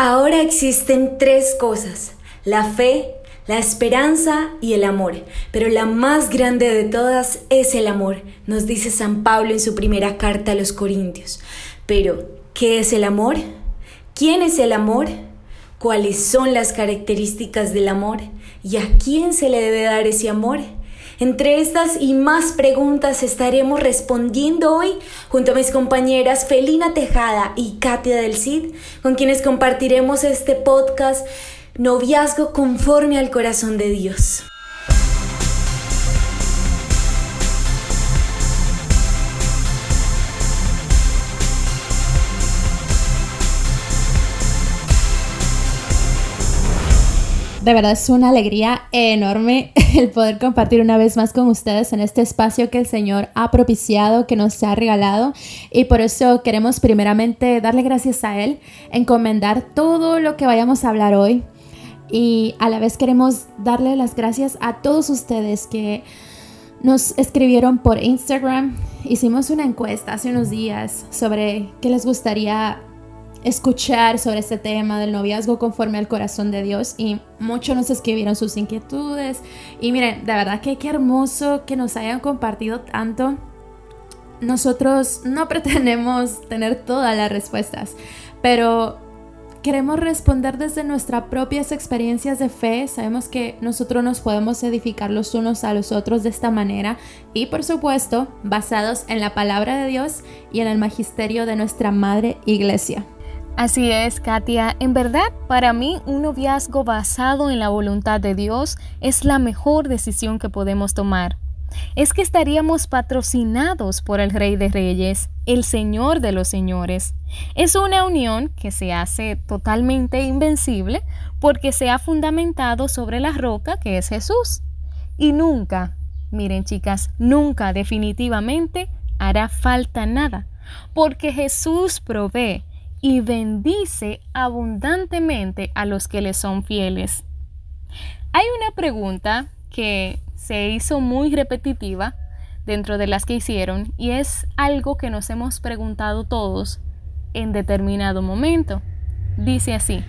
Ahora existen tres cosas, la fe, la esperanza y el amor, pero la más grande de todas es el amor, nos dice San Pablo en su primera carta a los Corintios. Pero, ¿qué es el amor? ¿Quién es el amor? ¿Cuáles son las características del amor? ¿Y a quién se le debe dar ese amor? Entre estas y más preguntas estaremos respondiendo hoy junto a mis compañeras Felina Tejada y Katia del Cid, con quienes compartiremos este podcast Noviazgo conforme al corazón de Dios. De verdad es una alegría enorme el poder compartir una vez más con ustedes en este espacio que el Señor ha propiciado, que nos ha regalado. Y por eso queremos primeramente darle gracias a Él, encomendar todo lo que vayamos a hablar hoy. Y a la vez queremos darle las gracias a todos ustedes que nos escribieron por Instagram. Hicimos una encuesta hace unos días sobre qué les gustaría escuchar sobre este tema del noviazgo conforme al corazón de Dios y muchos nos escribieron sus inquietudes y miren, de verdad que qué hermoso que nos hayan compartido tanto. Nosotros no pretendemos tener todas las respuestas, pero queremos responder desde nuestras propias experiencias de fe. Sabemos que nosotros nos podemos edificar los unos a los otros de esta manera y por supuesto basados en la palabra de Dios y en el magisterio de nuestra Madre Iglesia. Así es, Katia. En verdad, para mí un noviazgo basado en la voluntad de Dios es la mejor decisión que podemos tomar. Es que estaríamos patrocinados por el Rey de Reyes, el Señor de los Señores. Es una unión que se hace totalmente invencible porque se ha fundamentado sobre la roca que es Jesús. Y nunca, miren chicas, nunca definitivamente hará falta nada, porque Jesús provee y bendice abundantemente a los que le son fieles. Hay una pregunta que se hizo muy repetitiva dentro de las que hicieron y es algo que nos hemos preguntado todos en determinado momento. Dice así,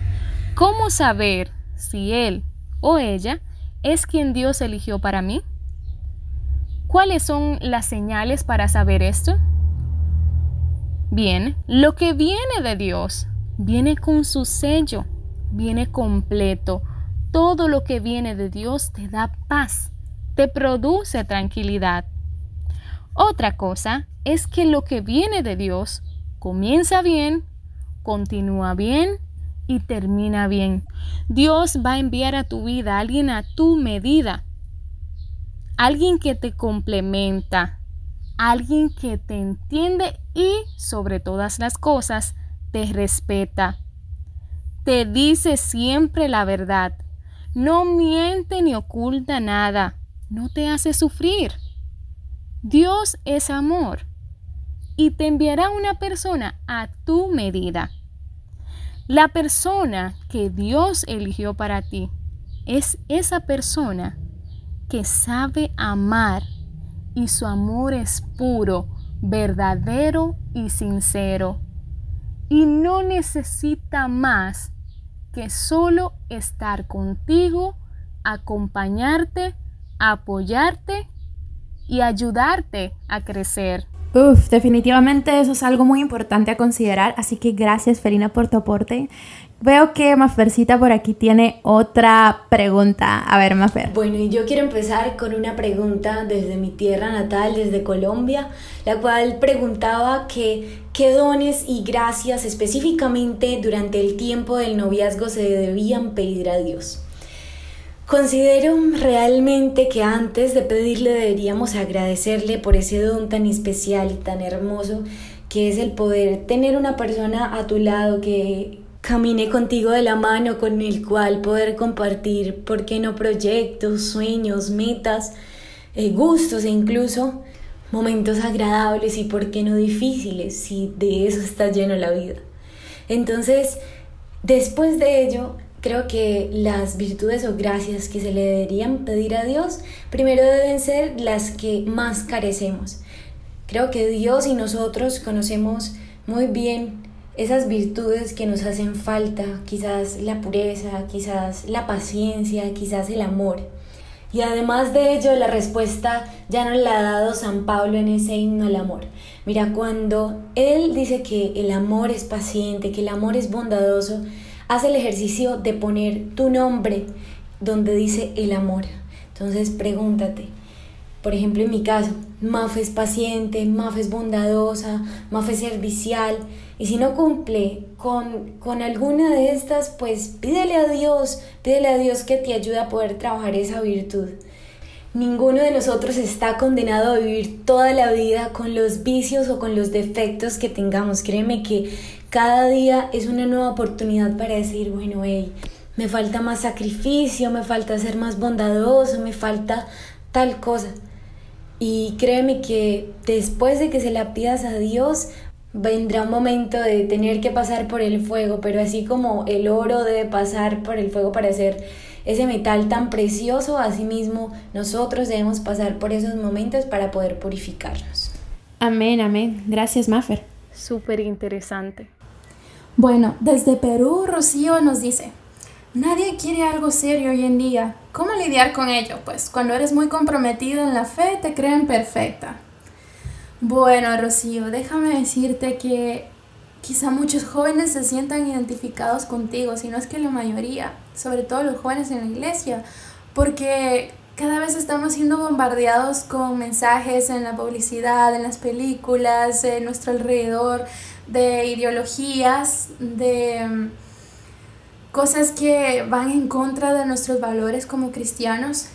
¿cómo saber si él o ella es quien Dios eligió para mí? ¿Cuáles son las señales para saber esto? Bien, lo que viene de Dios viene con su sello, viene completo. Todo lo que viene de Dios te da paz, te produce tranquilidad. Otra cosa es que lo que viene de Dios comienza bien, continúa bien y termina bien. Dios va a enviar a tu vida a alguien a tu medida, alguien que te complementa, alguien que te entiende y sobre todas las cosas te respeta. Te dice siempre la verdad. No miente ni oculta nada. No te hace sufrir. Dios es amor y te enviará una persona a tu medida. La persona que Dios eligió para ti es esa persona que sabe amar y su amor es puro, verdadero y sincero. Y no necesita más que solo estar contigo, acompañarte, apoyarte y ayudarte a crecer. Uf, definitivamente eso es algo muy importante a considerar, así que gracias Felina por tu aporte. Veo que Mafercita por aquí tiene otra pregunta. A ver, Mafer. Bueno, y yo quiero empezar con una pregunta desde mi tierra natal, desde Colombia, la cual preguntaba que qué dones y gracias específicamente durante el tiempo del noviazgo se debían pedir a Dios. Considero realmente que antes de pedirle deberíamos agradecerle por ese don tan especial y tan hermoso que es el poder tener una persona a tu lado que camine contigo de la mano con el cual poder compartir, ¿por qué no proyectos, sueños, metas, eh, gustos e incluso momentos agradables y por qué no difíciles si de eso está lleno la vida? Entonces, después de ello, creo que las virtudes o gracias que se le deberían pedir a Dios, primero deben ser las que más carecemos. Creo que Dios y nosotros conocemos muy bien esas virtudes que nos hacen falta, quizás la pureza, quizás la paciencia, quizás el amor. Y además de ello, la respuesta ya nos la ha dado San Pablo en ese himno al amor. Mira, cuando él dice que el amor es paciente, que el amor es bondadoso, hace el ejercicio de poner tu nombre donde dice el amor. Entonces pregúntate, por ejemplo en mi caso, Maf es paciente, Maf es bondadosa, Maf es servicial, y si no cumple con, con alguna de estas, pues pídele a Dios, pídele a Dios que te ayude a poder trabajar esa virtud. Ninguno de nosotros está condenado a vivir toda la vida con los vicios o con los defectos que tengamos. Créeme que cada día es una nueva oportunidad para decir, bueno, hey, me falta más sacrificio, me falta ser más bondadoso, me falta tal cosa. Y créeme que después de que se la pidas a Dios, vendrá un momento de tener que pasar por el fuego, pero así como el oro debe pasar por el fuego para hacer ese metal tan precioso, asimismo nosotros debemos pasar por esos momentos para poder purificarnos. Amén, amén. Gracias, Maffer. Súper interesante. Bueno, desde Perú, Rocío nos dice, nadie quiere algo serio hoy en día. ¿Cómo lidiar con ello? Pues cuando eres muy comprometido en la fe, te creen perfecta. Bueno, Rocío, déjame decirte que quizá muchos jóvenes se sientan identificados contigo, si no es que la mayoría, sobre todo los jóvenes en la iglesia, porque cada vez estamos siendo bombardeados con mensajes en la publicidad, en las películas, en nuestro alrededor, de ideologías, de mm, cosas que van en contra de nuestros valores como cristianos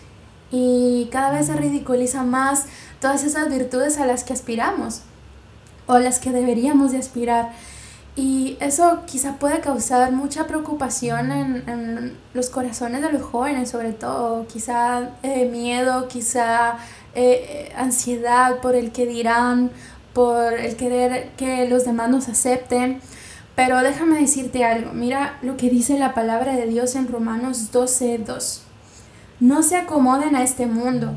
y cada vez se ridiculiza más todas esas virtudes a las que aspiramos o a las que deberíamos de aspirar. Y eso quizá puede causar mucha preocupación en, los corazones de los jóvenes, sobre todo, quizá eh, miedo, quizá eh, ansiedad por el que dirán, por el querer que los demás nos acepten. Pero déjame decirte algo, mira lo que dice la palabra de Dios en Romanos 12:2. No se acomoden a este mundo,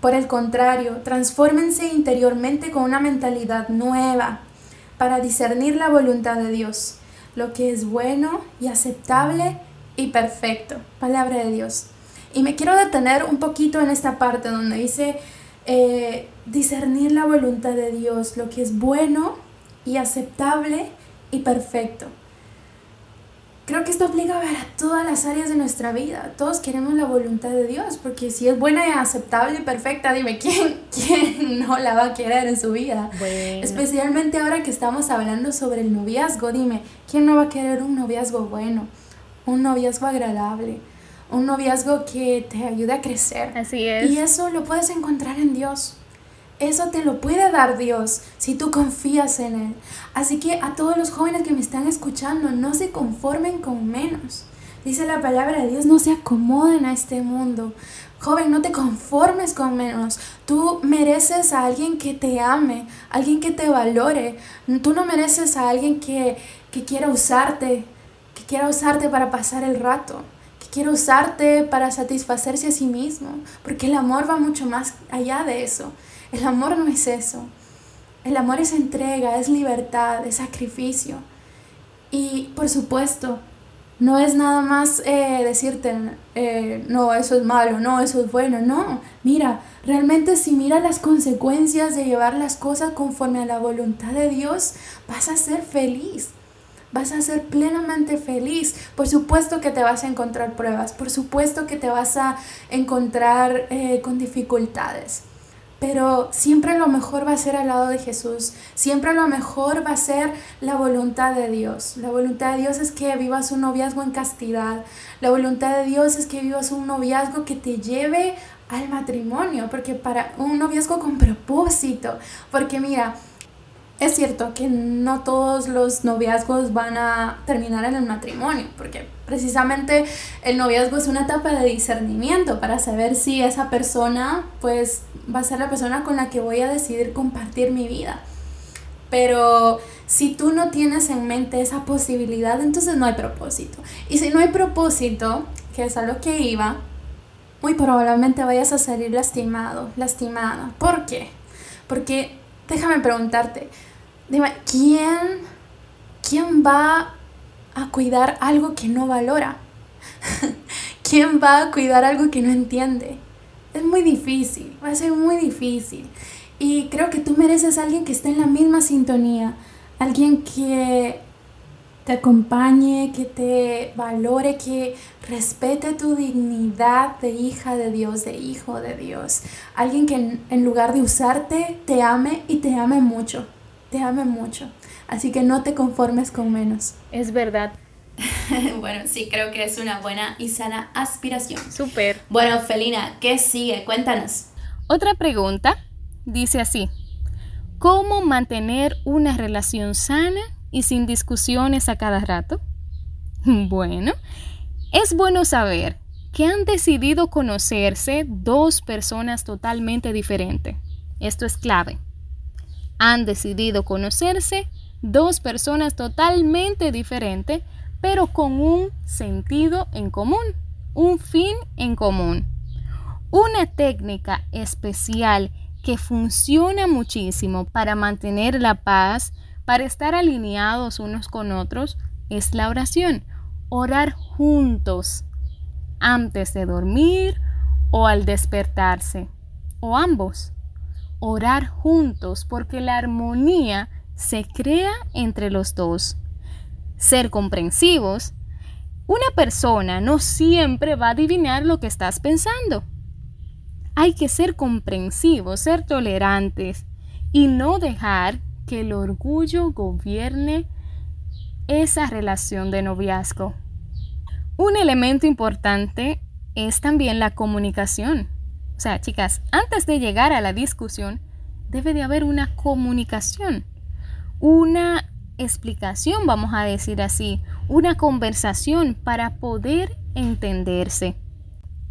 por el contrario, transfórmense interiormente con una mentalidad nueva para discernir la voluntad de Dios, lo que es bueno y aceptable y perfecto. Palabra de Dios. Y me quiero detener un poquito en esta parte donde dice eh, discernir la voluntad de Dios, lo que es bueno y aceptable y perfecto. Creo que esto aplica a todas las áreas de nuestra vida. Todos queremos la voluntad de Dios, porque si es buena y aceptable y perfecta, dime, ¿quién, quién no la va a querer en su vida? Especialmente ahora que estamos hablando sobre el noviazgo, dime, ¿quién no va a querer un noviazgo bueno? Un noviazgo agradable, un noviazgo que te ayude a crecer. Así es. Y eso lo puedes encontrar en Dios. Eso te lo puede dar Dios si tú confías en Él. Así que a todos los jóvenes que me están escuchando, no se conformen con menos. Dice la palabra de Dios, no se acomoden a este mundo. Joven, no te conformes con menos. Tú mereces a alguien que te ame, alguien que te valore. Tú no mereces a alguien que, que quiera usarte, que quiera usarte para pasar el rato, que quiera usarte para satisfacerse a sí mismo, porque el amor va mucho más allá de eso. El amor no es eso. El amor es entrega, es libertad, es sacrificio. Y por supuesto, no es nada más eh, decirte, eh, no, eso es malo, no, eso es bueno. No, mira, realmente si miras las consecuencias de llevar las cosas conforme a la voluntad de Dios, vas a ser feliz. Vas a ser plenamente feliz. Por supuesto que te vas a encontrar pruebas, por supuesto que te vas a encontrar eh, con dificultades pero siempre lo mejor va a ser al lado de Jesús, siempre lo mejor va a ser la voluntad de Dios. La voluntad de Dios es que vivas un noviazgo en castidad, la voluntad de Dios es que vivas un noviazgo que te lleve al matrimonio, porque para un noviazgo con propósito, porque mira, es cierto que no todos los noviazgos van a terminar en el matrimonio, porque precisamente el noviazgo es una etapa de discernimiento para saber si esa persona pues va a ser la persona con la que voy a decidir compartir mi vida. Pero si tú no tienes en mente esa posibilidad, entonces no hay propósito. Y si no hay propósito, que es a lo que iba, muy probablemente vayas a salir lastimado, lastimada. ¿Por qué? Porque déjame preguntarte, Dime, ¿quién, ¿quién va a cuidar algo que no valora? ¿Quién va a cuidar algo que no entiende? Es muy difícil, va a ser muy difícil. Y creo que tú mereces a alguien que esté en la misma sintonía, alguien que te acompañe, que te valore, que respete tu dignidad de hija de Dios, de hijo de Dios. Alguien que en, lugar de usarte, te ame y te ame mucho. Te ame mucho. Así que no te conformes con menos. Es verdad. bueno, sí, creo que es una buena y sana aspiración. Súper. Bueno, Felina, ¿qué sigue? Cuéntanos. Otra pregunta dice así. ¿Cómo mantener una relación sana y sin discusiones a cada rato? Bueno, es bueno saber que han decidido conocerse dos personas totalmente diferentes. Esto es clave. Han decidido conocerse dos personas totalmente diferentes, pero con un sentido en común, un fin en común. Una técnica especial que funciona muchísimo para mantener la paz para estar alineados unos con otros es la oración. Orar juntos antes de dormir o al despertarse, o ambos. Orar juntos porque la armonía se crea entre los dos. Ser comprensivos. Una persona no siempre va a adivinar lo que estás pensando. Hay que ser comprensivos, ser tolerantes y no dejar que el orgullo gobierne esa relación de noviazgo. Un elemento importante es también la comunicación. O sea, chicas, antes de llegar a la discusión, debe de haber una comunicación, una explicación, vamos a decir así, una conversación para poder entenderse.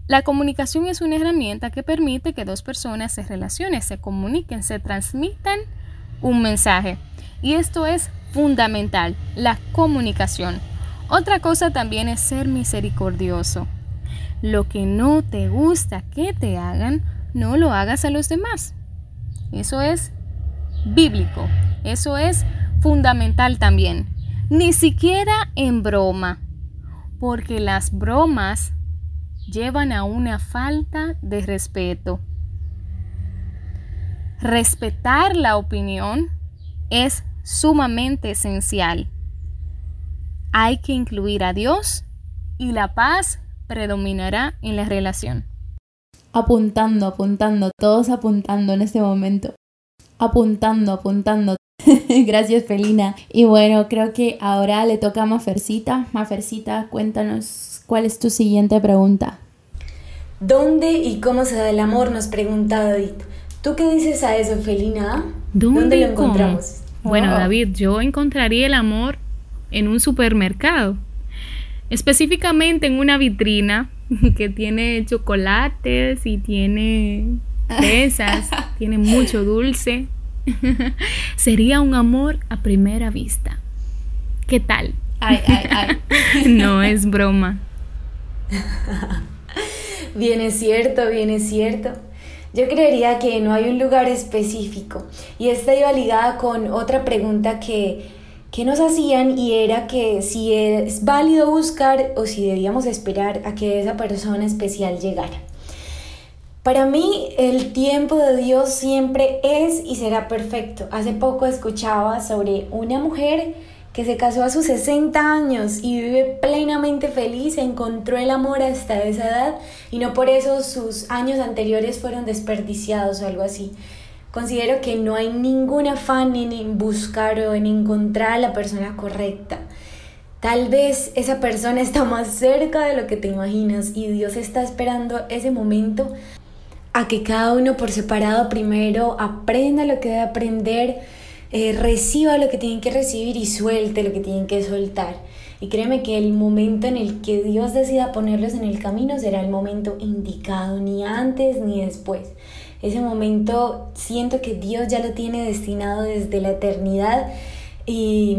La comunicación es una herramienta que permite que dos personas se relacionen, se comuniquen, se transmitan un mensaje. Y esto es fundamental, la comunicación. Otra cosa también es ser misericordioso. Lo que no te gusta que te hagan, no lo hagas a los demás. Eso es bíblico. Eso es fundamental también. Ni siquiera en broma. Porque las bromas llevan a una falta de respeto. Respetar la opinión es sumamente esencial. Hay que incluir a Dios y la paz predominará en la relación. Apuntando, apuntando, todos apuntando en este momento. Apuntando, apuntando. Gracias, Felina. Y bueno, creo que ahora le toca a Mafercita. Mafercita, cuéntanos cuál es tu siguiente pregunta. ¿Dónde y cómo se da el amor? Nos pregunta David. ¿Tú qué dices a eso, Felina? ¿Dónde, lo encontramos? Bueno, oh. David, yo encontraría el amor en un supermercado, específicamente en una vitrina que tiene chocolates y tiene fresas, tiene mucho dulce. Sería un amor a primera vista. ¿Qué tal? Ay, ay, ay. no es broma. bien es cierto, bien es cierto. Yo creería que no hay un lugar específico y esta iba ligada con otra pregunta que, que nos hacían y era que si es válido buscar o si debíamos esperar a que esa persona especial llegara. Para mí el tiempo de Dios siempre es y será perfecto. Hace poco escuchaba sobre una mujer que se casó a sus 60 años y vive plenamente feliz, encontró el amor hasta esa edad y no por eso sus años anteriores fueron desperdiciados o algo así. Considero que no hay ningún afán en buscar o en encontrar a la persona correcta. Tal vez esa persona está más cerca de lo que te imaginas y Dios está esperando ese momento a que cada uno por separado primero aprenda lo que debe aprender, eh, reciba lo que tienen que recibir y suelte lo que tienen que soltar. Y créeme que el momento en el que Dios decida ponerlos en el camino será el momento indicado, ni antes ni después. Ese momento siento que Dios ya lo tiene destinado desde la eternidad y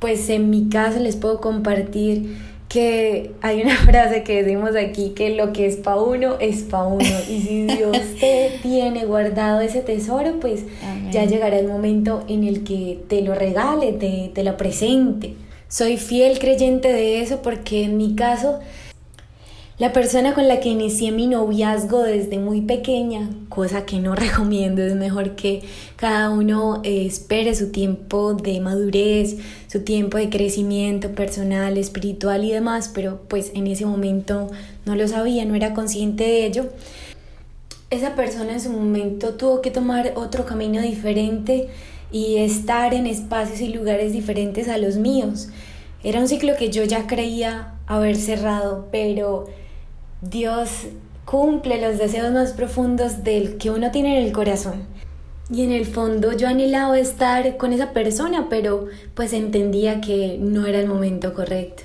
pues en mi caso les puedo compartir que hay una frase que decimos aquí que lo que es pa' uno es pa' uno y si Dios te tiene guardado ese tesoro pues ya llegará el momento en el que te lo regale, te, te lo presente. Soy fiel creyente de eso porque en mi caso la persona con la que inicié mi noviazgo desde muy pequeña, cosa que no recomiendo, es mejor que cada uno eh, espere su tiempo de madurez, su tiempo de crecimiento personal, espiritual y demás, pero pues en ese momento no lo sabía, no era consciente de ello. Esa persona en su momento tuvo que tomar otro camino diferente y estar en espacios y lugares diferentes a los míos. Era un ciclo que yo ya creía haber cerrado, pero Dios cumple los deseos más profundos del que uno tiene en el corazón. Y en el fondo yo anhelaba estar con esa persona, pero pues entendía que no era el momento correcto.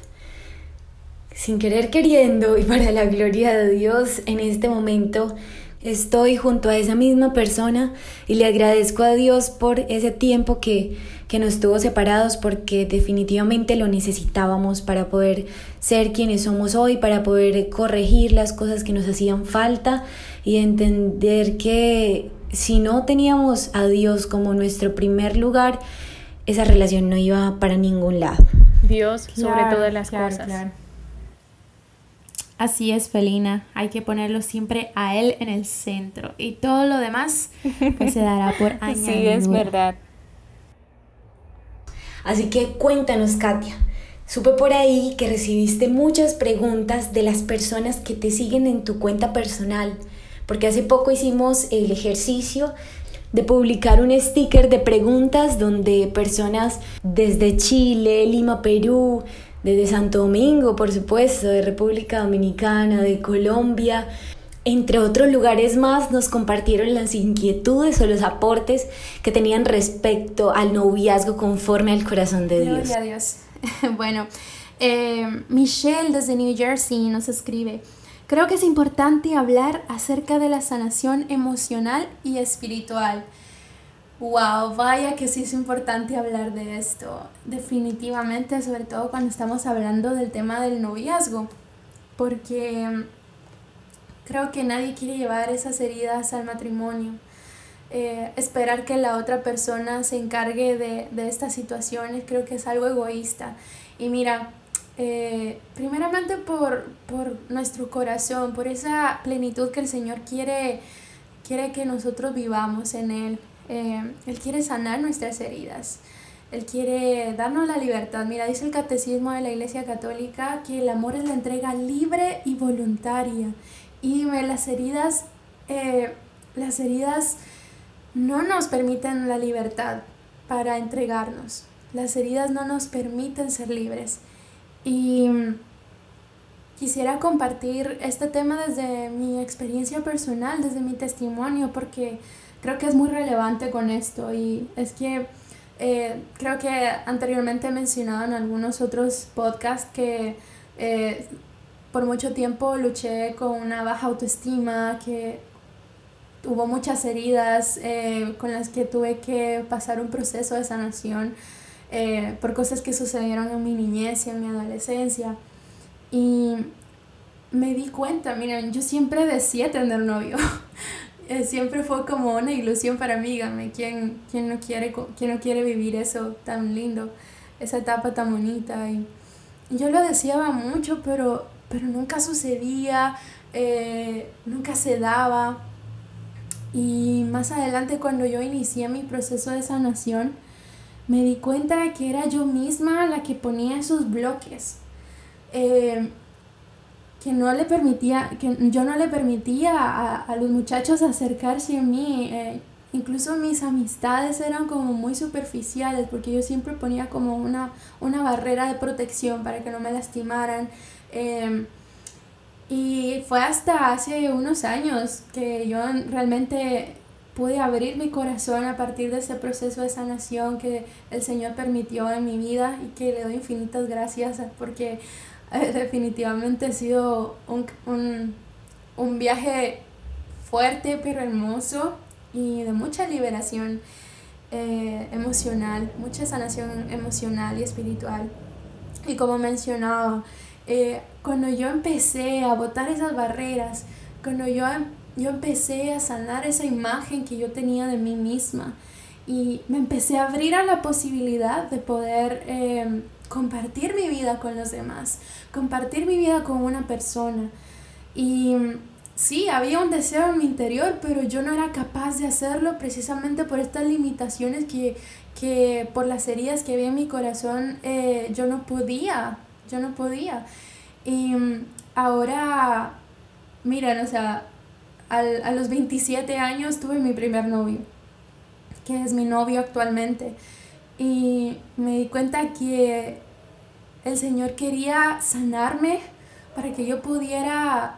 Sin querer queriendo y para la gloria de Dios, en este momento estoy junto a esa misma persona y le agradezco a Dios por ese tiempo que, que nos tuvo separados porque definitivamente lo necesitábamos para poder ser quienes somos hoy, para poder corregir las cosas que nos hacían falta y entender que si no teníamos a Dios como nuestro primer lugar, esa relación no iba para ningún lado. Dios sobre todas las cosas. Así es, Felina. Hay que ponerlo siempre a Él en el centro. Y todo lo demás pues, se dará por añadidura. Sí, es verdad. Así que cuéntanos, Katia. Supe por ahí que recibiste muchas preguntas de las personas que te siguen en tu cuenta personal, porque hace poco hicimos el ejercicio de publicar un sticker de preguntas donde personas desde Chile, Lima, Perú, desde Santo Domingo, por supuesto, de República Dominicana, de Colombia, entre otros lugares más, nos compartieron las inquietudes o los aportes que tenían respecto al noviazgo conforme al corazón de Dios. Gloria a Dios. bueno, eh, Michelle desde New Jersey nos escribe. Creo que es importante hablar acerca de la sanación emocional y espiritual. Wow, vaya que sí es importante hablar de esto. Definitivamente, sobre todo cuando estamos hablando del tema del noviazgo. Porque mm, creo que nadie quiere llevar esas heridas al matrimonio. Eh, esperar que la otra persona se encargue de, de, estas situaciones creo que es algo egoísta. Y mira, eh, primeramente por, por nuestro corazón, por esa plenitud que el Señor quiere, quiere que nosotros vivamos en Él. Eh, él quiere sanar nuestras heridas. Él quiere darnos la libertad. Mira, dice el catecismo de la Iglesia Católica que el amor es la entrega libre y voluntaria. Y las heridas, eh, las heridas no nos permiten la libertad para entregarnos. Las heridas no nos permiten ser libres. Y quisiera compartir este tema desde mi experiencia personal, desde mi testimonio, porque creo que es muy relevante con esto y es que eh, creo que anteriormente he mencionado en algunos otros podcasts que eh, por mucho tiempo luché con una baja autoestima, que hubo muchas heridas eh, con las que tuve que pasar un proceso de sanación por cosas que sucedieron en mi niñez y en mi adolescencia. Y me di cuenta, miren, yo siempre decía tener novio. Eh, siempre fue como una ilusión para mí, dígame, ¿quién, quién, no quiere, ¿quién no quiere vivir eso tan lindo, esa etapa tan bonita? Y, yo lo deseaba mucho, pero, pero nunca sucedía, eh, nunca se daba. Y más adelante cuando yo inicié mi proceso de sanación, me di cuenta de que era yo misma la que ponía esos bloques. Eh, que no le permitía, que yo no le permitía a, a los muchachos acercarse a mí. Eh, incluso mis amistades eran como muy superficiales porque yo siempre ponía como una, una barrera de protección para que no me lastimaran. Em, y fue hasta hace unos años que yo realmente pude abrir mi corazón a partir de ese proceso de sanación que el Señor permitió en mi vida y que le doy infinitas gracias porque definitivamente ha sido un, viaje fuerte pero hermoso y de mucha liberación eh, emocional, mucha sanación emocional y espiritual. Y como mencionaba, Eh, cuando yo empecé a botar esas barreras, cuando yo, yo empecé a sanar esa imagen que yo tenía de mí misma y me empecé a abrir a la posibilidad de poder em, compartir mi vida con los demás, compartir mi vida con una persona. Y sí, había un deseo en mi interior, pero yo no era capaz de hacerlo precisamente por estas limitaciones que, que por las heridas que había en mi corazón, eh, yo no podía, yo no podía. Y mm, ahora, miren, o sea, al, a los 27 años tuve mi primer novio, que es mi novio actualmente. Y me di cuenta que el Señor quería sanarme para que yo pudiera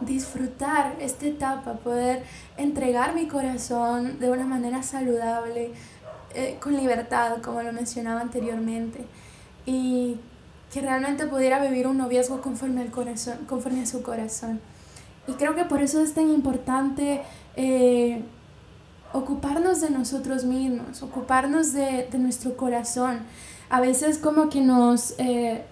disfrutar esta etapa, poder entregar mi corazón de una manera saludable, eh, con libertad, como lo mencionaba anteriormente, y que realmente pudiera vivir un noviazgo conforme al corazón, conforme a su corazón. Y creo que por eso es tan importante eh, ocuparnos de nosotros mismos, ocuparnos de, de, nuestro corazón. A veces como que nos, eh,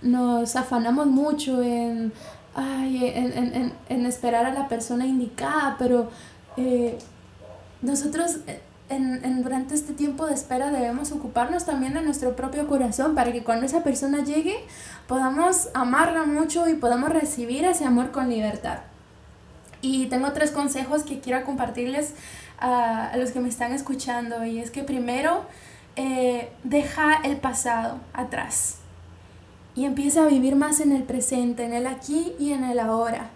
nos afanamos mucho en, ay, en, en, en, esperar a la persona indicada, pero nosotros en, durante este tiempo de espera debemos ocuparnos también de nuestro propio corazón para que cuando esa persona llegue podamos amarla mucho y podamos recibir ese amor con libertad. Y tengo tres consejos que quiero compartirles a, los que me están escuchando y es que primero eh, deja el pasado atrás y empieza a vivir más en el presente, en el aquí y en el ahora.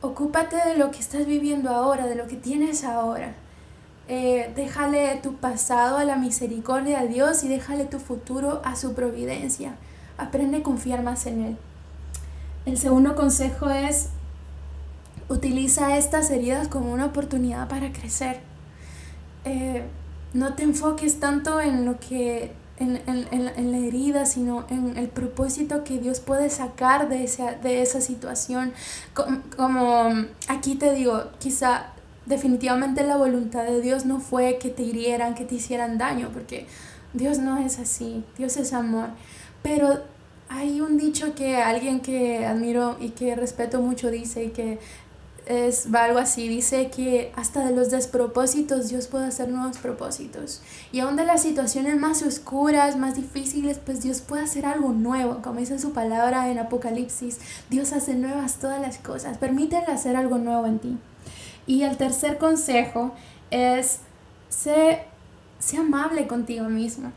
Ocúpate de lo que estás viviendo ahora, de lo que tienes ahora. Eh, déjale tu pasado a la misericordia de Dios y déjale tu futuro a su providencia. Aprende a confiar más en Él. El segundo consejo es, utiliza estas heridas como una oportunidad para crecer. Eh, no te enfoques tanto en lo que en, en, en, la herida, sino en el propósito que Dios puede sacar de esa, de esa situación. Como, como aquí te digo, quizá definitivamente la voluntad de Dios no fue que te hirieran, que te hicieran daño, porque Dios no es así, Dios es amor. Pero hay un dicho que alguien que admiro y que respeto mucho dice y que es algo así, dice que hasta de los despropósitos Dios puede hacer nuevos propósitos. Y aún de las situaciones más oscuras, más difíciles, pues Dios puede hacer algo nuevo. Como dice su palabra en Apocalipsis, Dios hace nuevas todas las cosas. Permítele hacer algo nuevo en ti. Y el tercer consejo es, sé, sé amable contigo mismo.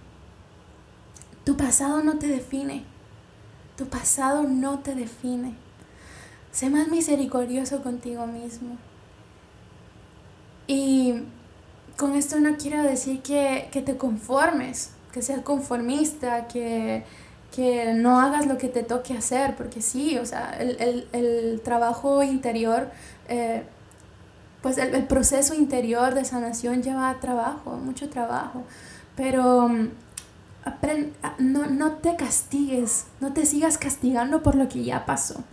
Tu pasado no te define. Tu pasado no te define. Sé más misericordioso contigo mismo. Y con esto no quiero decir que, te conformes, que seas conformista, que, no hagas lo que te toque hacer, porque sí, o sea, el, trabajo interior eh, pues el, proceso interior de sanación lleva trabajo, mucho trabajo, pero mm, no, no te castigues, no te sigas castigando por lo que ya pasó.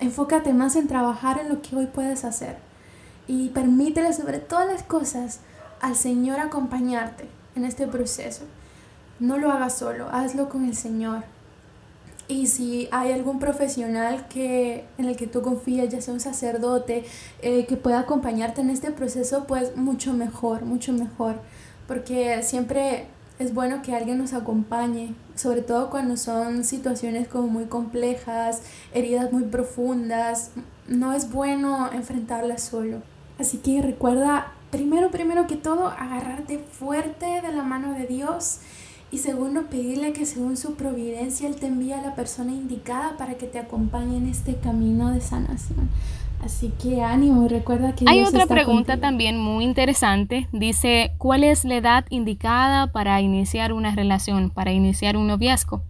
Enfócate más en trabajar en lo que hoy puedes hacer y permítele sobre todas las cosas al Señor acompañarte en este proceso. No lo hagas solo, hazlo con el Señor. Y si hay algún profesional que, en el que tú confías, ya sea un sacerdote, eh, que pueda acompañarte en este proceso, pues mucho mejor, mucho mejor. Porque siempre es bueno que alguien nos acompañe, sobre todo cuando son situaciones como muy complejas, heridas muy profundas. No es bueno enfrentarlas solo. Así que recuerda, primero, primero que todo, agarrarte fuerte de la mano de Dios y segundo, pedirle que según su providencia Él te envíe a la persona indicada para que te acompañe en este camino de sanación. Así que ánimo y recuerda que... Hay otra pregunta también muy interesante. Dice, ¿cuál es la edad indicada para iniciar una relación, para iniciar un noviazgo?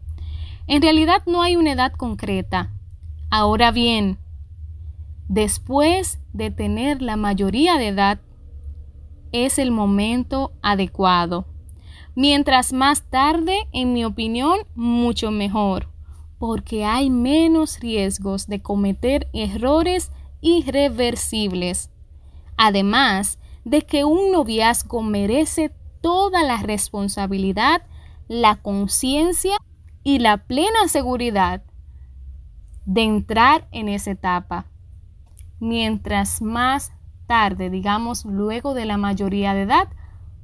En realidad no hay una edad concreta. Ahora bien, después de tener la mayoría de edad, es el momento adecuado Mientras más tarde, en mi opinión, mucho mejor, porque hay menos riesgos de cometer errores irreversibles. Además de que un noviazgo merece toda la responsabilidad, la conciencia y la plena seguridad de entrar en esa etapa. Mientras más tarde, digamos luego de la mayoría de edad,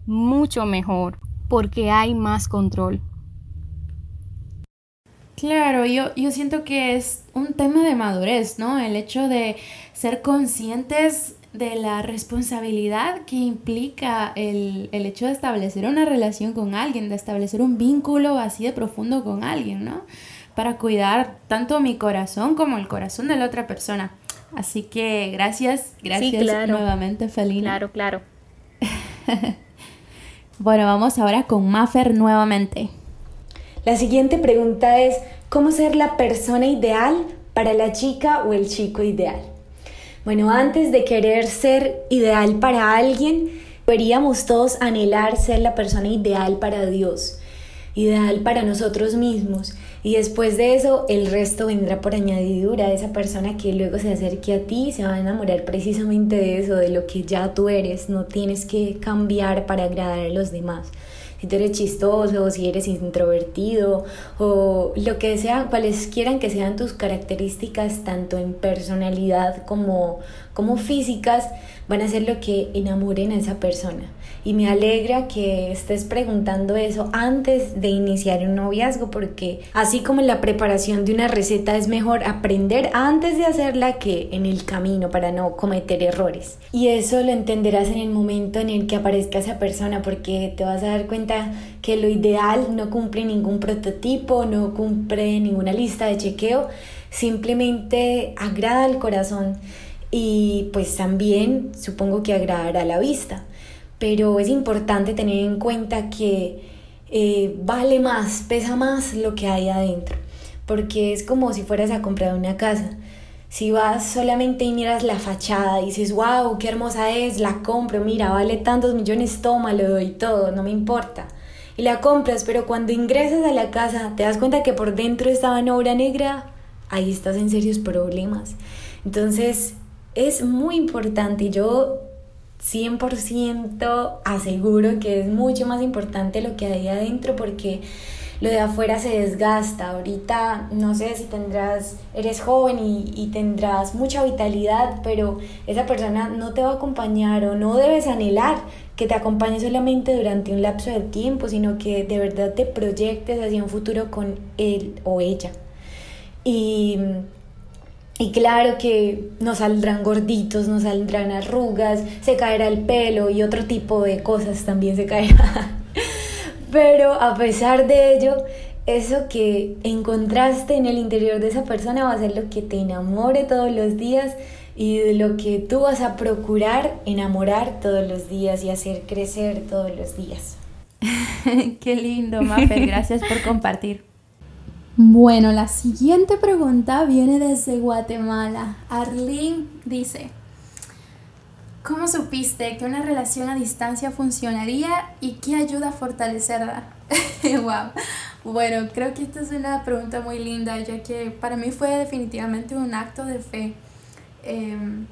mucho mejor, porque hay más control. Claro, yo, yo siento que es un tema de madurez, ¿no? El hecho de ser conscientes de la responsabilidad que implica el, el, hecho de establecer una relación con alguien, de establecer un vínculo así de profundo con alguien, ¿no? Para cuidar tanto mi corazón como el corazón de la otra persona. Así que gracias, gracias nuevamente, Felina. Claro, claro. bueno, vamos ahora con Maffer nuevamente. La siguiente pregunta es, ¿cómo ser la persona ideal para la chica o el chico ideal? Bueno, antes de querer ser ideal para alguien, deberíamos todos anhelar ser la persona ideal para Dios, ideal para nosotros mismos. Y después de eso, el resto vendrá por añadidura. Esa persona que luego se acerque a ti se va a enamorar precisamente de eso, de lo que ya tú eres. No tienes que cambiar para agradar a los demás si tú eres chistoso, si eres introvertido o lo que sea, cuales quieran que sean tus características tanto en personalidad como, como físicas, van a ser lo que enamoren a esa persona. Y me alegra que estés preguntando eso antes de iniciar un noviazgo, porque así como en la preparación de una receta es mejor aprender antes de hacerla que en el camino para no cometer errores. Y eso lo entenderás en el momento en el que aparezca esa persona, porque te vas a dar cuenta que lo ideal no cumple ningún prototipo, no cumple ninguna lista de chequeo, simplemente agrada al corazón y pues también supongo que agradará a la vista pero es importante tener en cuenta que eh, vale más, pesa más lo que hay adentro, porque es como si fueras a comprar una casa. Si vas solamente y miras la fachada y dices, wow, qué hermosa es, la compro, mira, vale tantos millones, toma, lo doy todo, no me importa. Y la compras, pero cuando ingresas a la casa te das cuenta que por dentro estaba en obra negra, ahí estás en serios problemas. Entonces es muy importante. Yo 100% aseguro que es mucho más importante lo que hay adentro porque lo de afuera se desgasta. Ahorita no sé si tendrás, eres joven y, tendrás mucha vitalidad, pero esa persona no te va a acompañar o no debes anhelar que te acompañe solamente durante un lapso de tiempo, sino que de verdad te proyectes hacia un futuro con él o ella. Y y claro que nos saldrán gorditos, nos saldrán arrugas, se caerá el pelo y otro tipo de cosas también se caerá. Pero a pesar de ello, eso que encontraste en el interior de esa persona va a ser lo que te enamore todos los días y de lo que tú vas a procurar enamorar todos los días y hacer crecer todos los días. Qué lindo, Mafer, gracias por compartir. Bueno, la siguiente pregunta viene desde Guatemala. Arlene dice, ¿cómo supiste que una relación a distancia funcionaría y qué ayuda a fortalecerla? wow. Bueno, creo que esta es una pregunta muy linda, ya que para mí fue definitivamente un acto de fe. Em,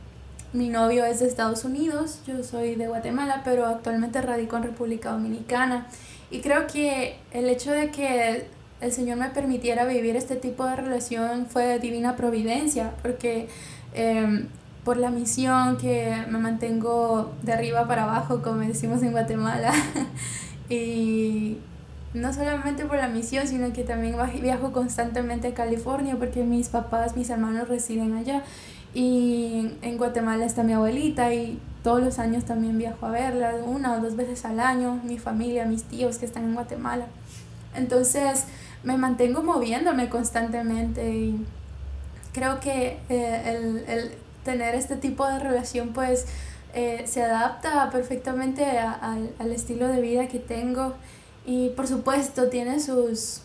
mi novio es de Estados Unidos, yo soy de Guatemala, pero actualmente radico en República Dominicana. Y creo que el hecho de que el Señor me permitiera vivir este tipo de relación fue divina providencia, porque em, por la misión que me mantengo de arriba para abajo, como decimos en Guatemala, y no solamente por la misión, sino que también viajo constantemente a California porque mis papás, mis hermanos residen allá. Y en Guatemala está mi abuelita y todos los años también viajo a verla, una o dos veces al año, mi familia, mis tíos que están en Guatemala. Entonces, me mantengo moviéndome constantemente y creo que eh, el, el, tener este tipo de relación pues eh, se adapta perfectamente al, estilo de vida que tengo y por supuesto tiene sus,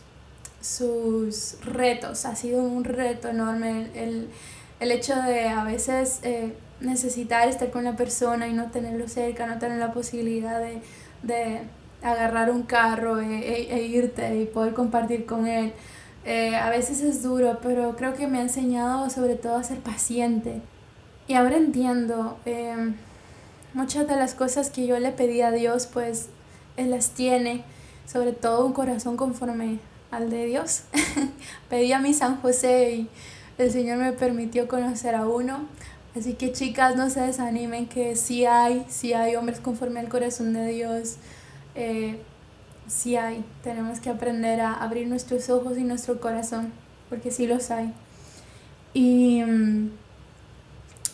sus retos, ha sido un reto enorme el, el hecho de a veces eh, necesitar estar con la persona y no tenerlo cerca, no tener la posibilidad de, de agarrar un carro e, e, e, irte y poder compartir con él. Eh, a veces es duro, pero creo que me ha enseñado sobre todo a ser paciente. Y ahora entiendo, em, muchas de las cosas que yo le pedí a Dios, pues Él las tiene, sobre todo un corazón conforme al de Dios. Pedí a mi San José y el Señor me permitió conocer a uno. Así que chicas, no se desanimen que sí hay, sí hay hombres conforme al corazón de Dios. Eh, sí hay. Tenemos que aprender a abrir nuestros ojos y nuestro corazón, porque sí los hay. Y mm,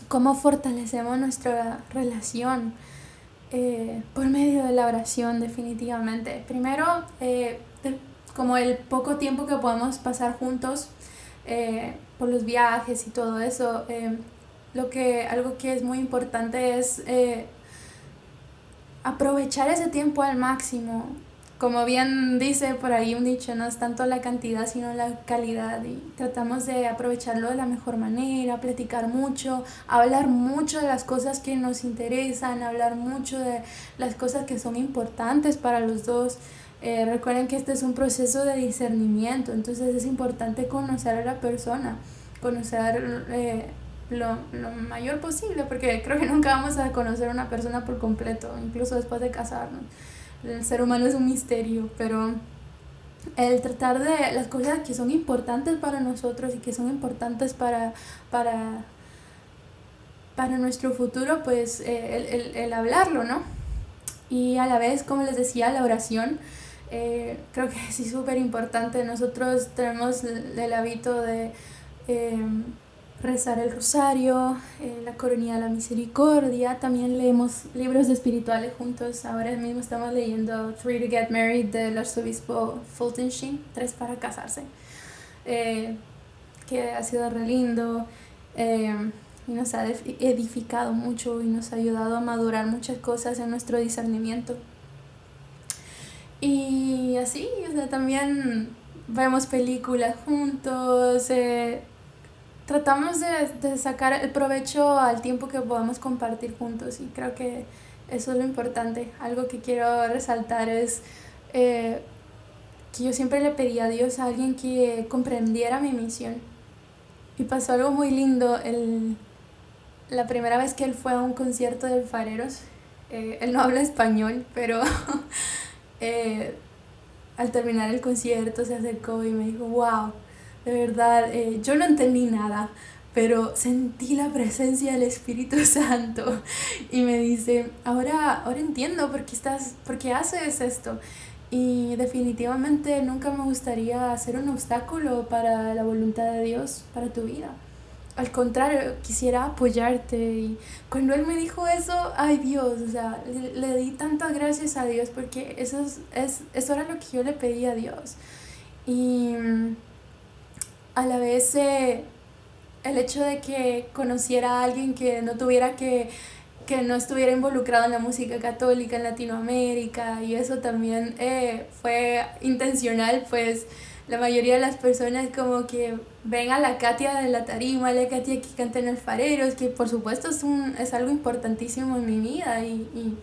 cómo fortalecemos nuestra relación eh, por medio de la oración, definitivamente. Primero, eh, como el poco tiempo que podemos pasar juntos eh, por los viajes y todo eso, lo que, algo que es muy importante es aprovechar ese tiempo al máximo como bien dice por ahí un dicho, no es tanto la cantidad sino la calidad y tratamos de aprovecharlo de la mejor manera, platicar mucho, hablar mucho de las cosas que nos interesan, hablar mucho de las cosas que son importantes para los dos. Eh, recuerden que este es un proceso de discernimiento, entonces es importante conocer a la persona, conocer eh, lo, lo mayor posible, porque creo que nunca vamos a conocer a una persona por completo, incluso después de casarnos el ser humano es un misterio, pero el tratar de las cosas que son importantes para nosotros y que son importantes para, para, para nuestro futuro, pues eh, el, el, el, hablarlo, ¿no? Y a la vez, como les decía, la oración, eh, creo que es súper importante. Nosotros tenemos el, hábito de... Eh, rezar el rosario, eh, la coronilla de la misericordia. También leemos libros espirituales juntos. Ahora mismo estamos leyendo Three to Get Married del arzobispo Fulton Sheen, Tres para casarse, eh, que ha sido re lindo eh, y nos ha edificado mucho y nos ha ayudado a madurar muchas cosas en nuestro discernimiento. Y así, o sea, también vemos películas juntos tratamos de, de, sacar el provecho al tiempo que podamos compartir juntos y creo que eso es lo importante. Algo que quiero resaltar es eh, que yo siempre le pedí a Dios a alguien que comprendiera mi misión. Y pasó algo muy lindo el, la primera vez que él fue a un concierto de alfareros. Eh, él no habla español, pero eh, al terminar el concierto se acercó y me dijo, wow de verdad, eh, yo no entendí nada, pero sentí la presencia del Espíritu Santo y me dice, ahora, ahora entiendo por qué, estás, por qué haces esto. Y definitivamente nunca me gustaría ser un obstáculo para la voluntad de Dios, para tu vida. Al contrario, quisiera apoyarte. Y cuando Él me dijo eso, ay Dios, o sea, le, le di tantas gracias a Dios porque eso, es, es, eso era lo que yo le pedí a Dios. Y a la vez eh, el hecho de que conociera a alguien que no tuviera que que no estuviera involucrado en la música católica en Latinoamérica y eso también eh, fue intencional pues la mayoría de las personas como que ven a la Katia de la tarima, la Katia que canta en alfareros, que por supuesto es, un, es algo importantísimo en mi vida y, y,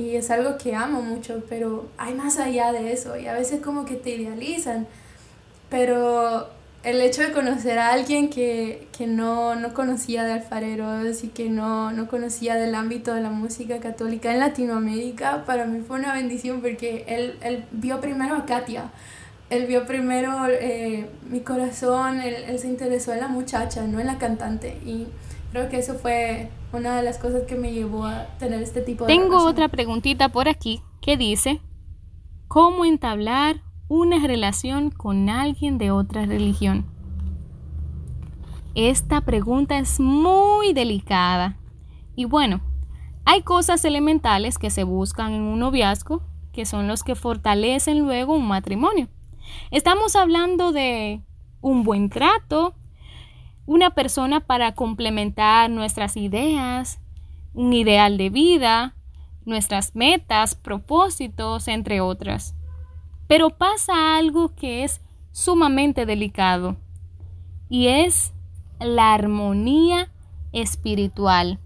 y es algo que amo mucho, pero hay más allá de eso y a veces como que te idealizan, pero el hecho de conocer a alguien que, que no, no, conocía de alfareros y que no, no, conocía del ámbito de la música católica en Latinoamérica, para mí fue una bendición porque él, él vio primero a Katia, él vio primero eh, mi corazón, él, él, se interesó en la muchacha, no en la cantante. Y creo que eso fue una de las cosas que me llevó a tener este tipo de... Tengo relación. otra preguntita por aquí que dice, ¿cómo entablar una relación con alguien de otra religión? Esta pregunta es muy delicada. Y bueno, hay cosas elementales que se buscan en un noviazgo, que son los que fortalecen luego un matrimonio. Estamos hablando de un buen trato, una persona para complementar nuestras ideas, un ideal de vida, nuestras metas, propósitos, entre otras. Pero pasa algo que es sumamente delicado y es la armonía espiritual.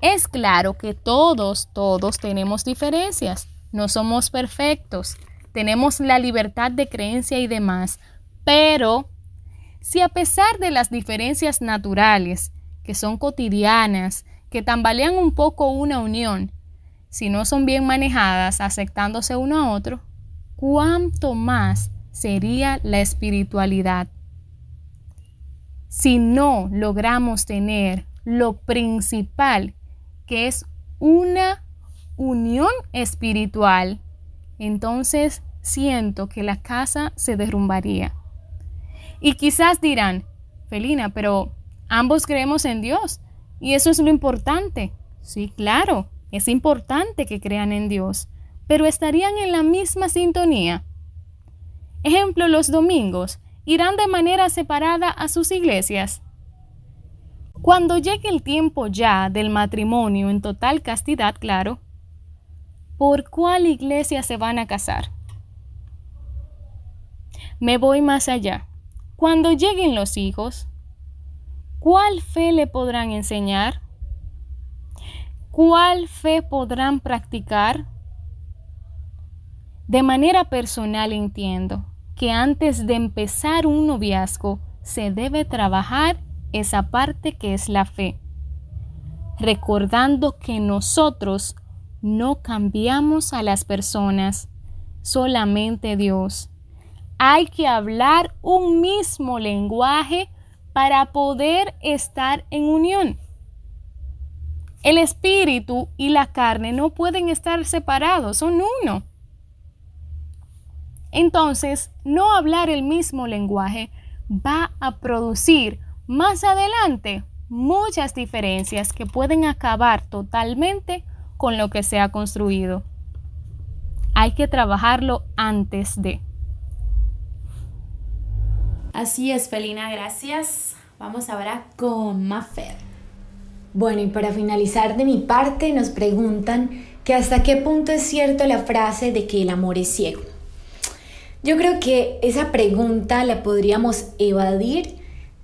Es claro que todos, todos tenemos diferencias, no somos perfectos, tenemos la libertad de creencia y demás, pero si a pesar de las diferencias naturales, que son cotidianas, que tambalean un poco una unión, si no son bien manejadas, aceptándose uno a otro, cuánto más sería la espiritualidad. Si no logramos tener lo principal, que es una unión espiritual, entonces siento que la casa se derrumbaría. Y quizás dirán, Felina, pero ambos creemos en Dios y eso es lo importante. Sí, claro, es importante que crean en Dios, pero estarían en la misma sintonía. Ejemplo, los domingos irán de manera separada a sus iglesias. Cuando llegue el tiempo ya del matrimonio en total castidad, claro, ¿por cuál iglesia se van a casar? Me voy más allá. Cuando lleguen los hijos, ¿cuál fe le podrán enseñar? ¿Cuál fe podrán practicar? De manera personal entiendo que antes de empezar un noviazgo se debe trabajar esa parte que es la fe, recordando que nosotros no cambiamos a las personas, solamente Dios. Hay que hablar un mismo lenguaje para poder estar en unión. El espíritu y la carne no pueden estar separados, son uno. Entonces, no hablar el mismo lenguaje va a producir más adelante muchas diferencias que pueden acabar totalmente con lo que se ha construido. Hay que trabajarlo antes de. Así es, Felina, gracias. Vamos ahora con Mafer. Bueno, y para finalizar de mi parte, nos preguntan que hasta qué punto es cierto la frase de que el amor es ciego. Yo creo que esa pregunta la podríamos evadir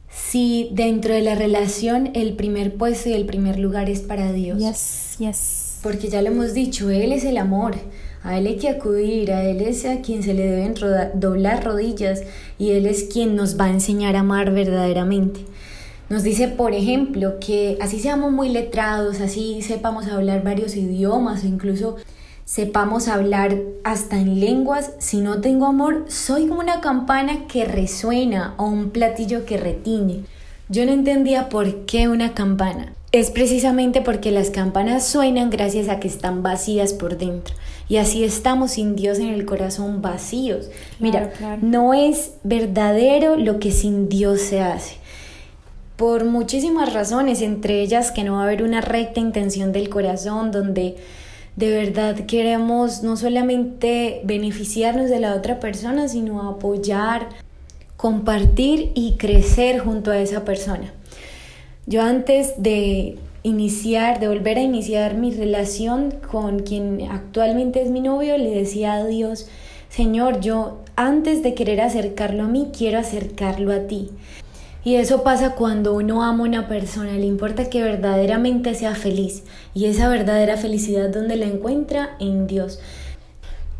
si dentro de la relación el primer puesto y el primer lugar es para Dios. Yes, yes. Porque ya lo hemos dicho, Él es el amor, a Él hay que acudir, a Él es a quien se le deben doblar rodillas y Él es quien nos va a enseñar a amar verdaderamente. Nos dice, por ejemplo, que así seamos muy letrados, así sepamos hablar varios idiomas o incluso sepamos hablar hasta en lenguas, si no tengo amor, soy como una campana que resuena o un platillo que retiñe. Yo no entendía por qué una campana. Es precisamente porque las campanas suenan gracias a que están vacías por dentro. Y así estamos sin Dios en el corazón vacíos. Mira, no es verdadero lo que sin Dios se hace. Por muchísimas razones, entre ellas que no va a haber una recta intención del corazón donde de verdad queremos no solamente beneficiarnos de la otra persona, sino apoyar, compartir y crecer junto a esa persona. Yo antes de iniciar, de volver a iniciar mi relación con quien actualmente es mi novio, le decía a Dios, Señor, yo antes de querer acercarlo a mí, quiero acercarlo a ti. Y eso pasa cuando uno ama a una persona, le importa que verdaderamente sea feliz. Y esa verdadera felicidad donde la encuentra en Dios.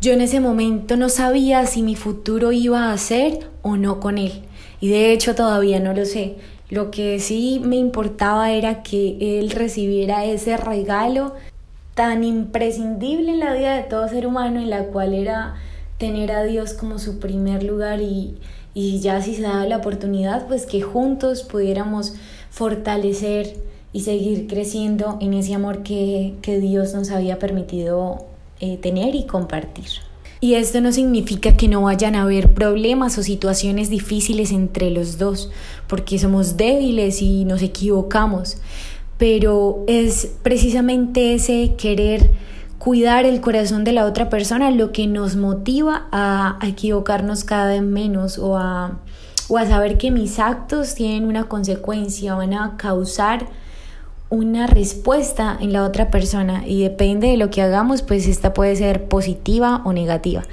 Yo en ese momento no sabía si mi futuro iba a ser o no con Él. Y de hecho todavía no lo sé. Lo que sí me importaba era que Él recibiera ese regalo tan imprescindible en la vida de todo ser humano, en la cual era tener a Dios como su primer lugar y, y ya si se daba la oportunidad, pues que juntos pudiéramos fortalecer y seguir creciendo en ese amor que, Dios nos había permitido eh, tener y compartir. Y esto no significa que no vayan a haber problemas o situaciones difíciles entre los dos, porque somos débiles y nos equivocamos, pero es precisamente ese querer cuidar el corazón de la otra persona lo que nos motiva a, equivocarnos cada vez menos o a, saber que mis actos tienen una consecuencia, van a causar una respuesta en la otra persona y depende de lo que hagamos, pues esta puede ser positiva o negativa.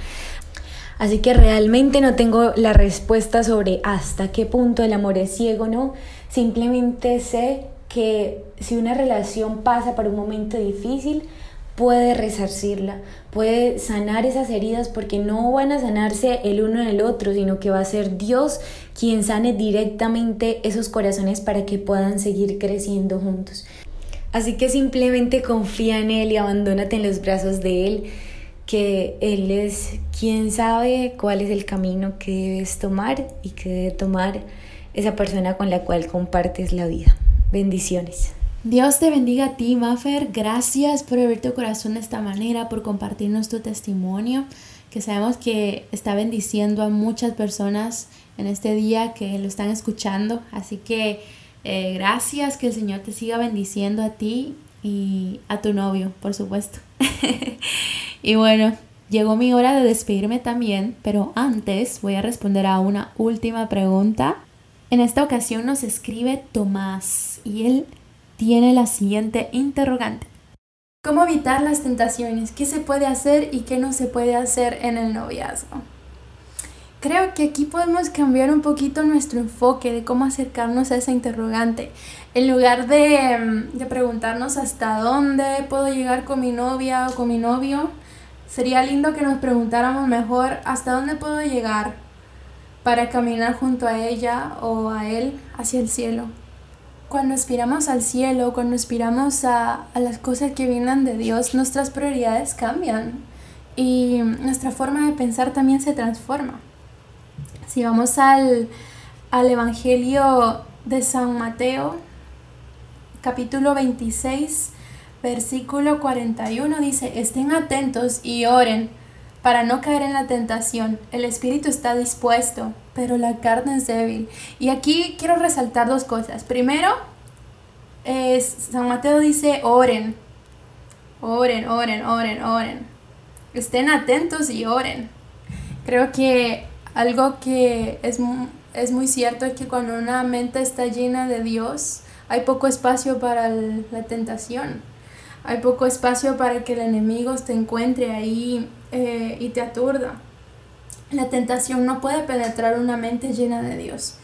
Así que realmente no tengo la respuesta sobre hasta qué punto el amor es ciego, ¿no? Simplemente sé que si una relación pasa por un momento difícil, puede resarcirla, puede sanar esas heridas porque no van a sanarse el uno en el otro, sino que va a ser Dios quien sane directamente esos corazones para que puedan seguir creciendo juntos. Así que simplemente confía en Él y abandónate en los brazos de Él. que Él es quien sabe cuál es el camino que debes tomar y que debe tomar esa persona con la cual compartes la vida. Bendiciones. Dios te bendiga a ti, Mafer. Gracias por abrir tu corazón de esta manera, por compartirnos tu testimonio, que sabemos que está bendiciendo a muchas personas en este día que lo están escuchando. Así que eh, gracias, que el Señor te siga bendiciendo a ti y a tu novio, por supuesto. y bueno, llegó mi hora de despedirme también, pero antes voy a responder a una última pregunta. En esta ocasión nos escribe Tomás y él tiene la siguiente interrogante. ¿Cómo evitar las tentaciones? ¿Qué se puede hacer y qué no se puede hacer en el noviazgo? Creo que aquí podemos cambiar un poquito nuestro enfoque de cómo acercarnos a esa interrogante. En lugar de, mm, de, preguntarnos hasta dónde puedo llegar con mi novia o con mi novio, sería lindo que nos preguntáramos mejor hasta dónde puedo llegar para caminar junto a ella o a él hacia el cielo. Cuando aspiramos al cielo, cuando aspiramos a, a las cosas que vienen de Dios, nuestras prioridades cambian y nuestra forma de pensar también se transforma. Si vamos al, al Evangelio de San Mateo, capítulo 26, versículo 41, dice, estén atentos y oren para no caer en la tentación. El espíritu está dispuesto, pero la carne es débil. Y aquí quiero resaltar dos cosas. Primero, es, San Mateo dice, oren, oren, oren, oren, oren. Estén atentos y oren. Creo que algo que es, es muy cierto es que cuando una mente está llena de Dios, hay poco espacio para la tentación. Hay poco espacio para que el enemigo te encuentre ahí eh, y te aturda. La tentación no puede penetrar una mente llena de Dios.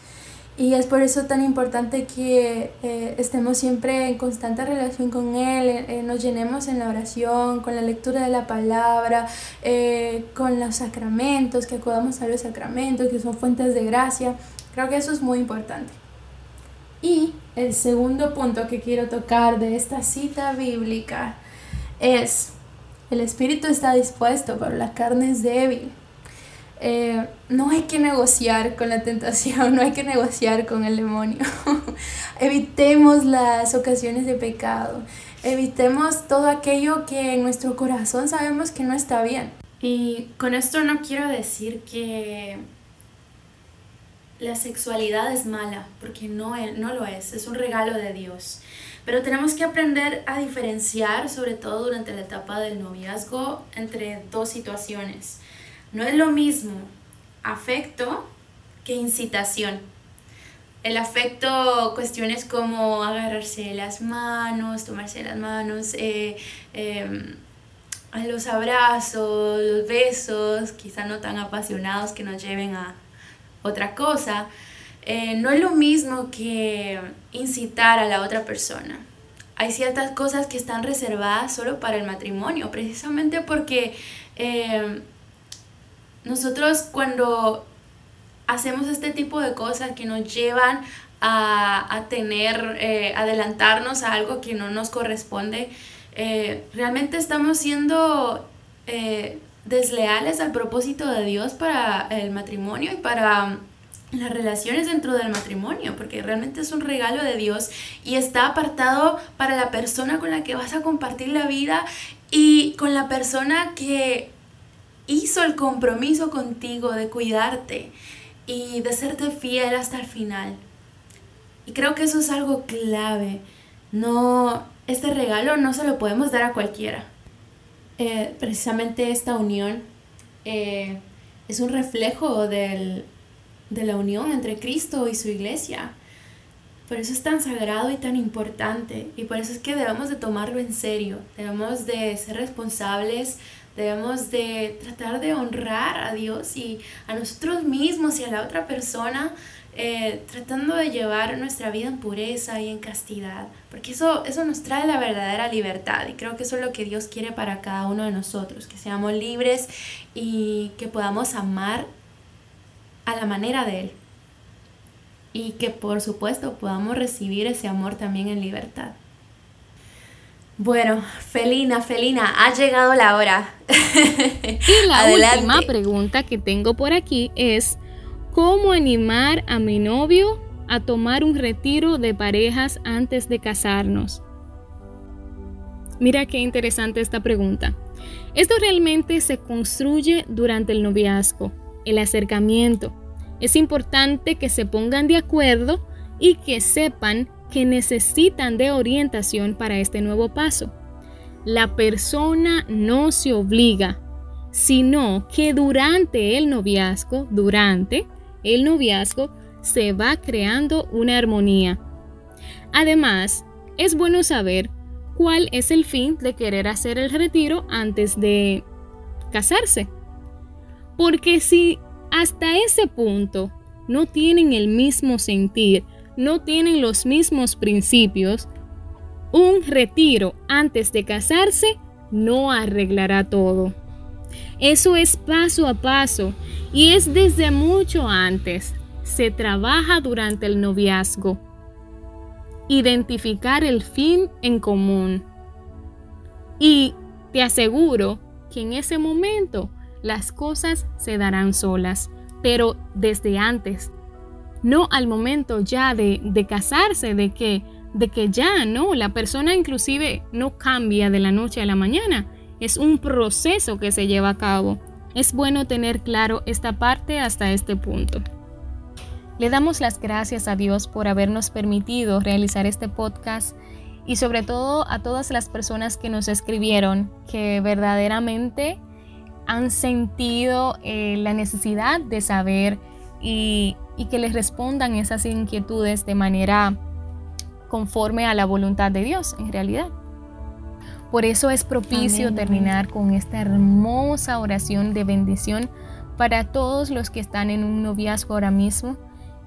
Y es por eso tan importante que eh, estemos siempre en constante relación con Él, eh, nos llenemos en la oración, con la lectura de la palabra, con los sacramentos, que acudamos a los sacramentos, que son fuentes de gracia. Creo que eso es muy importante. Y el segundo punto que quiero tocar de esta cita bíblica es el espíritu está dispuesto, pero la carne es débil. Eh, no hay que negociar con la tentación, no hay que negociar con el demonio. Evitemos las ocasiones de pecado. Evitemos todo aquello que en nuestro corazón sabemos que no está bien. Y con esto no quiero decir que la sexualidad es mala, porque no, no lo es, es un regalo de Dios. Pero tenemos que aprender a diferenciar, sobre todo durante la etapa del noviazgo, entre dos situaciones. No es lo mismo afecto que incitación. El afecto, cuestiones como agarrarse las manos, tomarse las manos, eh, em, los abrazos, los besos, quizá no tan apasionados que nos lleven a otra cosa, eh, no es lo mismo que incitar a la otra persona. Hay ciertas cosas que están reservadas solo para el matrimonio, precisamente porque eh, nosotros cuando hacemos este tipo de cosas que nos llevan a, tener, eh, adelantarnos a algo que no nos corresponde, realmente estamos siendo desleales al propósito de Dios para el matrimonio y para las relaciones dentro del matrimonio, porque realmente es un regalo de Dios y está apartado para la persona con la que vas a compartir la vida y con la persona que hizo el compromiso contigo de cuidarte y de serte fiel hasta el final. Y creo que eso es algo clave. No, este regalo no se lo podemos dar a cualquiera. Eh, precisamente esta unión eh, es un reflejo del, de la unión entre Cristo y su iglesia. Por eso es tan sagrado y tan importante y por eso es que debemos de tomarlo en serio, debemos de ser responsables, debemos de tratar de honrar a Dios y a nosotros mismos y a la otra persona, eh, tratando de llevar nuestra vida en pureza y en castidad, porque eso, eso nos trae la verdadera libertad y creo que eso es lo que Dios quiere para cada uno de nosotros, que seamos libres y que podamos amar a la manera de Él. Y que por supuesto podamos recibir ese amor también en libertad. Bueno, Felina, Felina, ha llegado la hora. y la última pregunta que tengo por aquí es, ¿cómo animar a mi novio a tomar un retiro de parejas antes de casarnos? Mira qué interesante esta pregunta. Esto realmente se construye durante el noviazgo, el acercamiento. Es importante que se pongan de acuerdo y que sepan que necesitan de orientación para este nuevo paso. La persona no se obliga, sino que durante el noviazgo, durante el noviazgo, se va creando una armonía. Además, es bueno saber cuál es el fin de querer hacer el retiro antes de casarse. Porque si hasta ese punto no tienen el mismo sentir, no tienen los mismos principios, un retiro antes de casarse no arreglará todo. Eso es paso a paso y es desde mucho antes. Se trabaja durante el noviazgo. Identificar el fin en común. Y te aseguro que en ese momento las cosas se darán solas, pero desde antes no al momento ya de, casarse, de que, de que ya, no, la persona inclusive no cambia de la noche a la mañana, es un proceso que se lleva a cabo. Es bueno tener claro esta parte hasta este punto. Le damos las gracias a Dios por habernos permitido realizar este podcast y sobre todo a todas las personas que nos escribieron que verdaderamente han sentido eh, la necesidad de saber y, que les respondan esas inquietudes de manera conforme a la voluntad de Dios en realidad. Por eso es propicio terminar con esta hermosa oración de bendición para todos los que están en un noviazgo ahora mismo,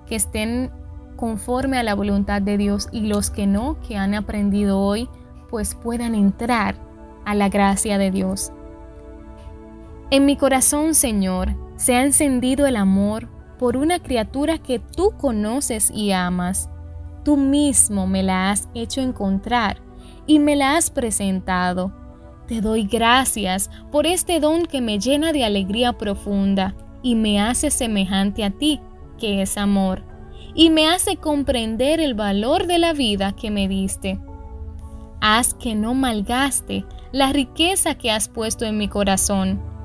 que estén conforme a la voluntad de Dios y los que no, que han aprendido hoy, pues puedan entrar a la gracia de Dios. En mi corazón, Señor, se ha encendido el amor por una criatura que tú conoces y amas. Tú mismo me la has hecho encontrar y me la has presentado. Te doy gracias por este don que me llena de alegría profunda y me hace semejante a ti, que es amor, y me hace comprender el valor de la vida que me diste. Haz que no malgaste la riqueza que has puesto en mi corazón.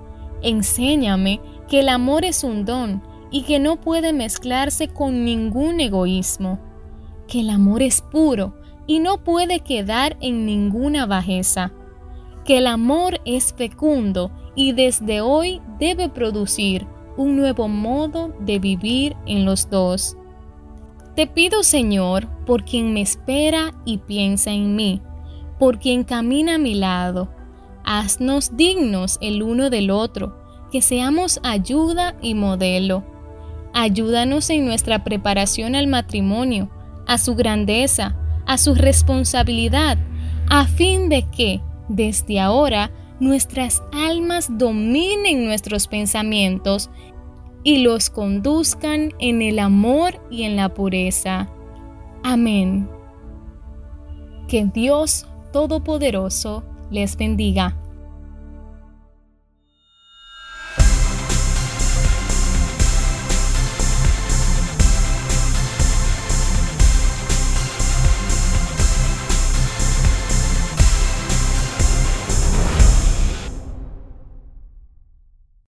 Enséñame que el amor es un don y que no puede mezclarse con ningún egoísmo, que el amor es puro y no puede quedar en ninguna bajeza, que el amor es fecundo y desde hoy debe producir un nuevo modo de vivir en los dos. Te pido, Señor, por quien me espera y piensa en mí, por quien camina a mi lado, haznos dignos el uno del otro, que seamos ayuda y modelo Ayúdanos en nuestra preparación al matrimonio, a su grandeza, a su responsabilidad, a fin de que, desde ahora, nuestras almas dominen nuestros pensamientos y los conduzcan en el amor y en la pureza. Amén. Que Dios Todopoderoso les bendiga.